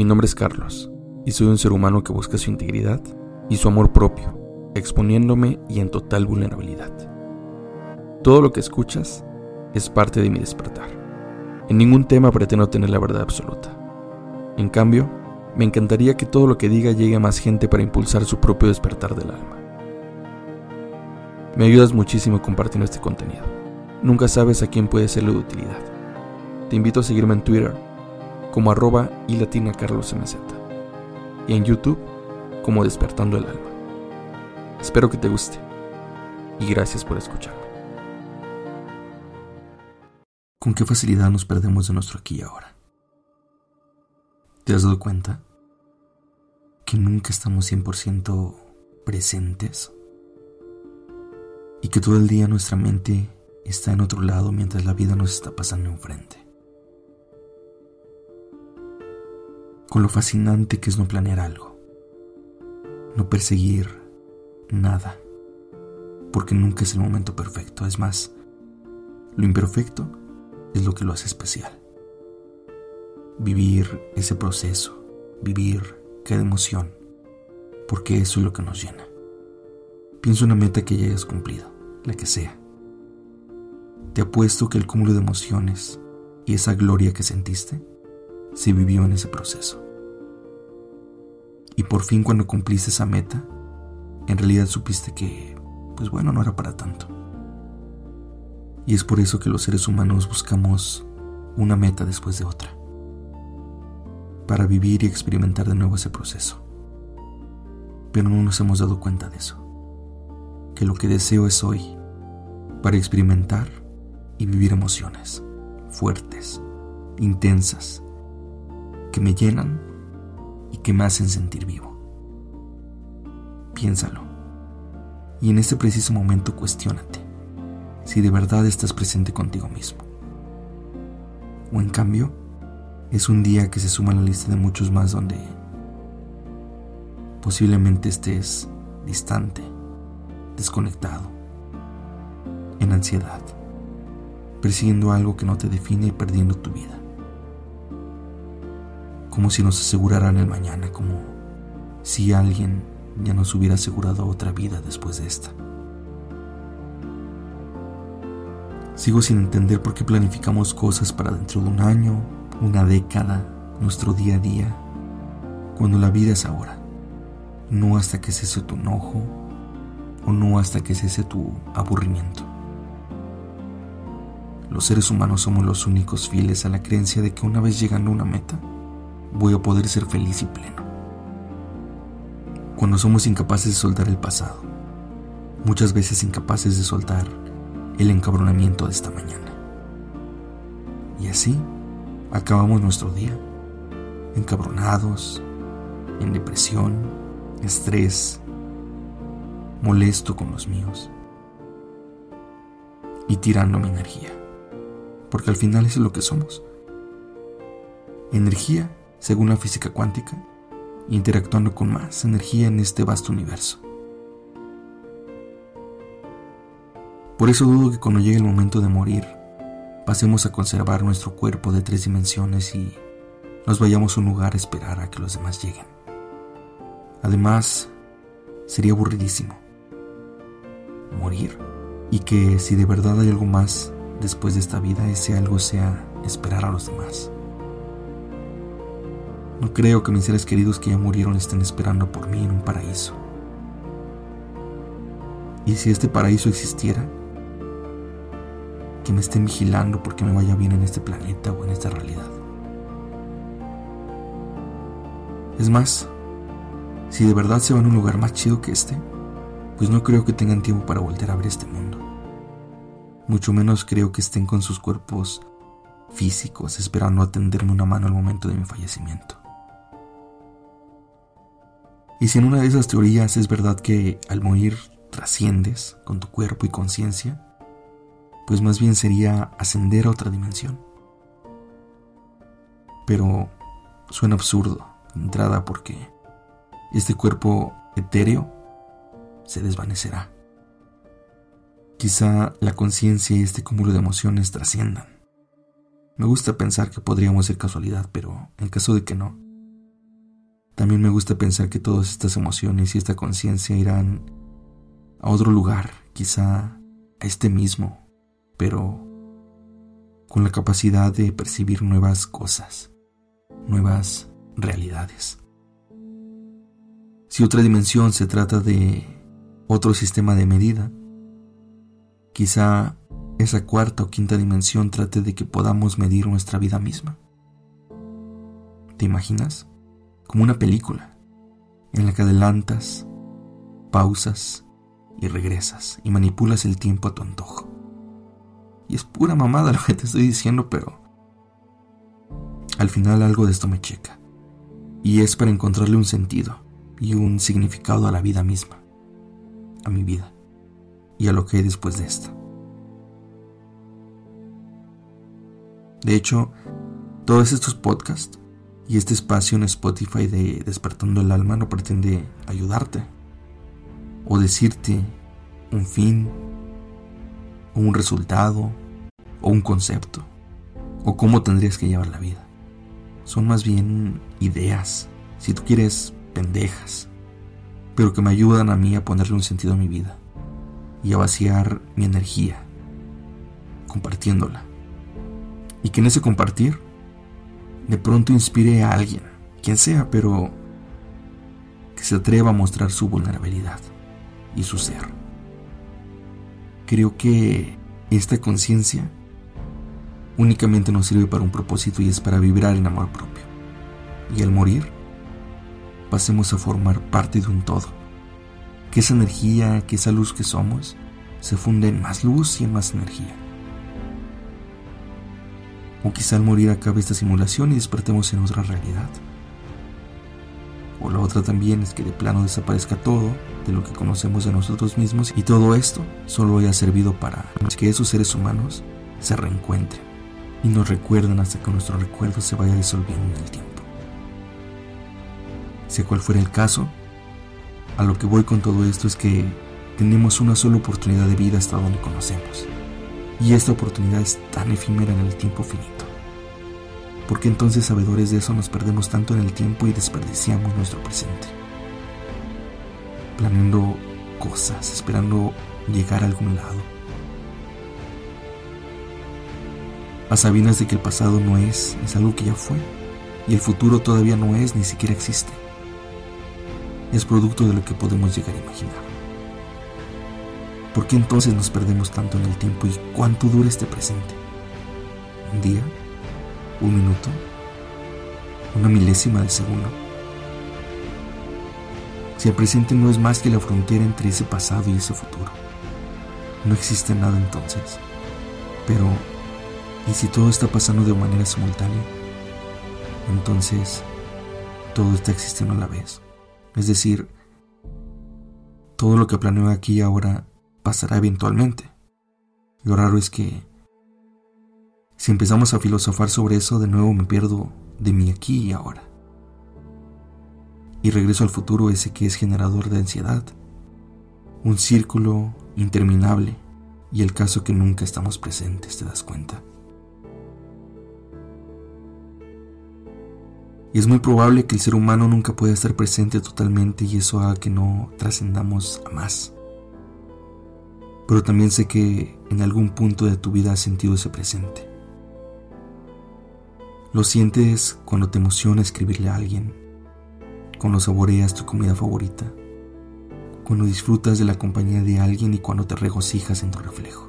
Mi nombre es Carlos y soy un ser humano que busca su integridad y su amor propio, exponiéndome y en total vulnerabilidad. Todo lo que escuchas es parte de mi despertar. En ningún tema pretendo tener la verdad absoluta. En cambio, me encantaría que todo lo que diga llegue a más gente para impulsar su propio despertar del alma. Me ayudas muchísimo compartiendo este contenido. Nunca sabes a quién puede serle de utilidad. Te invito a seguirme en Twitter como arroba y latina carlos mz y en YouTube como despertando el alma. Espero que te guste y gracias por escucharme. ¿Con qué facilidad nos perdemos de nuestro aquí y ahora? ¿Te has dado cuenta que nunca estamos 100% presentes? Y que todo el día nuestra mente está en otro lado mientras la vida nos está pasando enfrente. Con lo fascinante que es no planear algo, no perseguir nada, porque nunca es el momento perfecto. Es más, lo imperfecto es lo que lo hace especial. Vivir ese proceso, vivir cada emoción, porque eso es lo que nos llena. Piensa una meta que ya hayas cumplido, la que sea. Te apuesto que el cúmulo de emociones y esa gloria que sentiste se vivió en ese proceso. Y por fin cuando cumpliste esa meta, en realidad supiste que, pues bueno, no era para tanto. Y es por eso que los seres humanos buscamos una meta después de otra, para vivir y experimentar de nuevo ese proceso. Pero no nos hemos dado cuenta de eso, que lo que deseo es hoy, para experimentar y vivir emociones fuertes, intensas, que me llenan y que me hacen sentir vivo. Piénsalo. Y en este preciso momento cuestiónate si de verdad estás presente contigo mismo. O en cambio, es un día que se suma a la lista de muchos más donde posiblemente estés distante, desconectado, en ansiedad, persiguiendo algo que no te define y perdiendo tu vida. Como si nos aseguraran el mañana, como si alguien ya nos hubiera asegurado otra vida después de esta. Sigo sin entender por qué planificamos cosas para dentro de un año, una década, nuestro día a día, cuando la vida es ahora. No hasta que cese tu enojo o no hasta que cese tu aburrimiento. Los seres humanos somos los únicos fieles a la creencia de que una vez llegando a una meta, voy a poder ser feliz y pleno. Cuando somos incapaces de soltar el pasado, muchas veces incapaces de soltar el encabronamiento de esta mañana. Y así acabamos nuestro día, encabronados, en depresión, estrés, molesto con los míos y tirando mi energía, porque al final eso es lo que somos. Energía, según la física cuántica, interactuando con más energía en este vasto universo. Por eso dudo que cuando llegue el momento de morir, pasemos a conservar nuestro cuerpo de tres dimensiones y nos vayamos a un lugar a esperar a que los demás lleguen. Además, sería aburridísimo morir y que si de verdad hay algo más después de esta vida, ese algo sea esperar a los demás. No creo que mis seres queridos que ya murieron estén esperando por mí en un paraíso. Y si este paraíso existiera, que me estén vigilando porque me vaya bien en este planeta o en esta realidad. Es más, si de verdad se van a un lugar más chido que este, pues no creo que tengan tiempo para volver a ver este mundo. Mucho menos creo que estén con sus cuerpos físicos esperando atenderme una mano al momento de mi fallecimiento. Y si en una de esas teorías es verdad que al morir trasciendes con tu cuerpo y conciencia, pues más bien sería ascender a otra dimensión. Pero suena absurdo entrada porque este cuerpo etéreo se desvanecerá. Quizá la conciencia y este cúmulo de emociones trasciendan. Me gusta pensar que podríamos ser casualidad, pero en caso de que no, También me gusta pensar que todas estas emociones y esta conciencia irán a otro lugar, quizá a este mismo, pero con la capacidad de percibir nuevas cosas, nuevas realidades. Si otra dimensión se trata de otro sistema de medida, quizá esa cuarta o quinta dimensión trate de que podamos medir nuestra vida misma. ¿Te imaginas? Como una película en la que adelantas, pausas y regresas y manipulas el tiempo a tu antojo. Y es pura mamada lo que te estoy diciendo, pero al final algo de esto me checa. Y es para encontrarle un sentido y un significado a la vida misma, a mi vida y a lo que hay después de esta. De hecho, todos estos podcasts y este espacio en Spotify de Despertando el Alma no pretende ayudarte o decirte un fin o un resultado o un concepto o cómo tendrías que llevar la vida. Son más bien ideas, si tú quieres, pendejas, pero que me ayudan a mí a ponerle un sentido a mi vida y a vaciar mi energía compartiéndola. Y que en ese compartir de pronto inspire a alguien, quien sea, pero que se atreva a mostrar su vulnerabilidad y su ser. Creo que esta conciencia únicamente nos sirve para un propósito y es para vibrar en amor propio. Y al morir, pasemos a formar parte de un todo. Que esa energía, que esa luz que somos, se funde en más luz y en más energía. O quizá al morir acabe esta simulación y despertemos en otra realidad. O la otra también es que de plano desaparezca todo de lo que conocemos de nosotros mismos y todo esto solo haya servido para que esos seres humanos se reencuentren y nos recuerden hasta que nuestro recuerdo se vaya disolviendo en el tiempo. Sea cual fuera el caso, a lo que voy con todo esto es que tenemos una sola oportunidad de vida hasta donde conocemos. Y esta oportunidad es tan efímera en el tiempo finito. ¿Por qué entonces, sabedores de eso, nos perdemos tanto en el tiempo y desperdiciamos nuestro presente? Planeando cosas, esperando llegar a algún lado. A sabiendas de que el pasado no es, es algo que ya fue, y el futuro todavía no es, ni siquiera existe. Es producto de lo que podemos llegar a imaginar. ¿Por qué entonces nos perdemos tanto en el tiempo y cuánto dura este presente? ¿Un día? ¿Un minuto? ¿Una milésima de segundo? Si el presente no es más que la frontera entre ese pasado y ese futuro, no existe nada entonces. Pero, ¿y si todo está pasando de manera simultánea? Entonces, todo está existiendo a la vez. Es decir, todo lo que planeo aquí y ahora pasará eventualmente. Lo raro es que si empezamos a filosofar sobre eso, de nuevo me pierdo de mi aquí y ahora. Y regreso al futuro ese que es generador de ansiedad. Un círculo interminable y el caso que nunca estamos presentes, ¿te das cuenta? Y es muy probable que el ser humano nunca pueda estar presente totalmente y eso haga que no trascendamos a más pero también sé que en algún punto de tu vida has sentido ese presente. Lo sientes cuando te emociona escribirle a alguien, cuando saboreas tu comida favorita, cuando disfrutas de la compañía de alguien y cuando te regocijas en tu reflejo.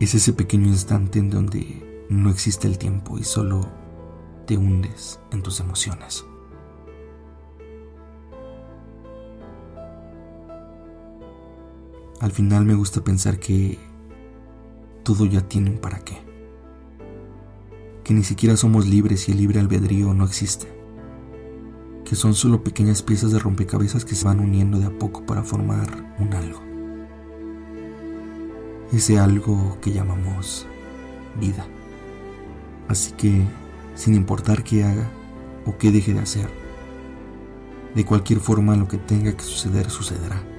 Es ese pequeño instante en donde no existe el tiempo y solo te hundes en tus emociones. Al final me gusta pensar que todo ya tiene un para qué. Que ni siquiera somos libres y el libre albedrío no existe. Que son solo pequeñas piezas de rompecabezas que se van uniendo de a poco para formar un algo. Ese algo que llamamos vida. Así que, sin importar qué haga o qué deje de hacer, de cualquier forma lo que tenga que suceder sucederá.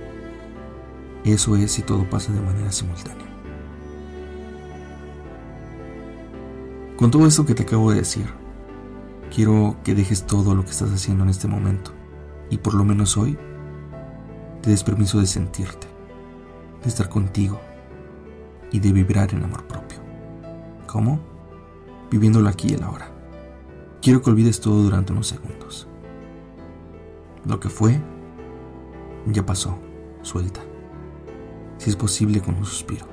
Eso es si todo pasa de manera simultánea. Con todo esto que te acabo de decir, Quiero que dejes todo lo que estás haciendo en este momento y por lo menos hoy te des permiso de sentirte, de estar contigo y de vibrar en amor propio. ¿Cómo? Viviéndolo aquí y el ahora. Quiero que olvides todo durante unos segundos. Lo que fue, ya pasó, suelta. Si es posible con un suspiro.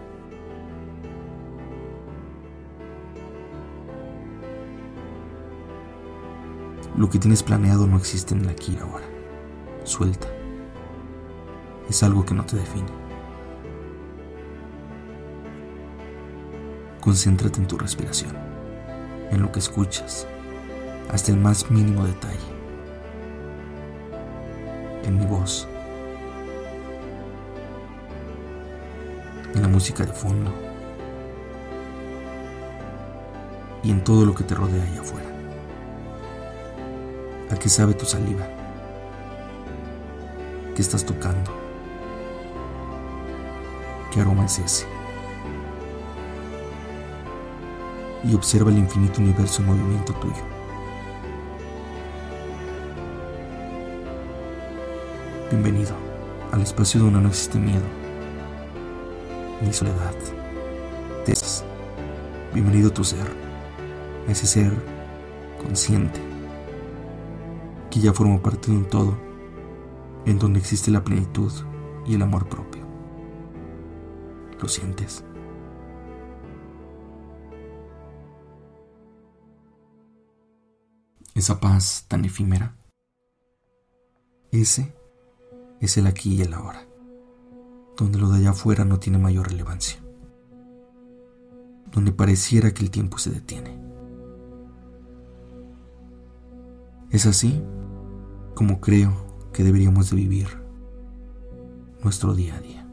Lo que tienes planeado no existe en el aquí y ahora. Suelta. Es algo que no te define. Concéntrate en tu respiración, en lo que escuchas, hasta el más mínimo detalle. En mi voz, en la música de fondo y en todo lo que te rodea allá afuera. ¿A qué sabe tu saliva? ¿Qué estás tocando? ¿Qué aroma es ese? Y observa el infinito universo en movimiento tuyo. Bienvenido al espacio donde no existe miedo ni soledad. Bienvenido a tu ser, ese ser consciente que ya forma parte de un todo en donde existe la plenitud y el amor propio. ¿Lo sientes? Esa paz tan efímera. Ese es el aquí y el ahora, donde lo de allá afuera no tiene mayor relevancia, donde pareciera que el tiempo se detiene. Es así como creo que deberíamos de vivir nuestro día a día.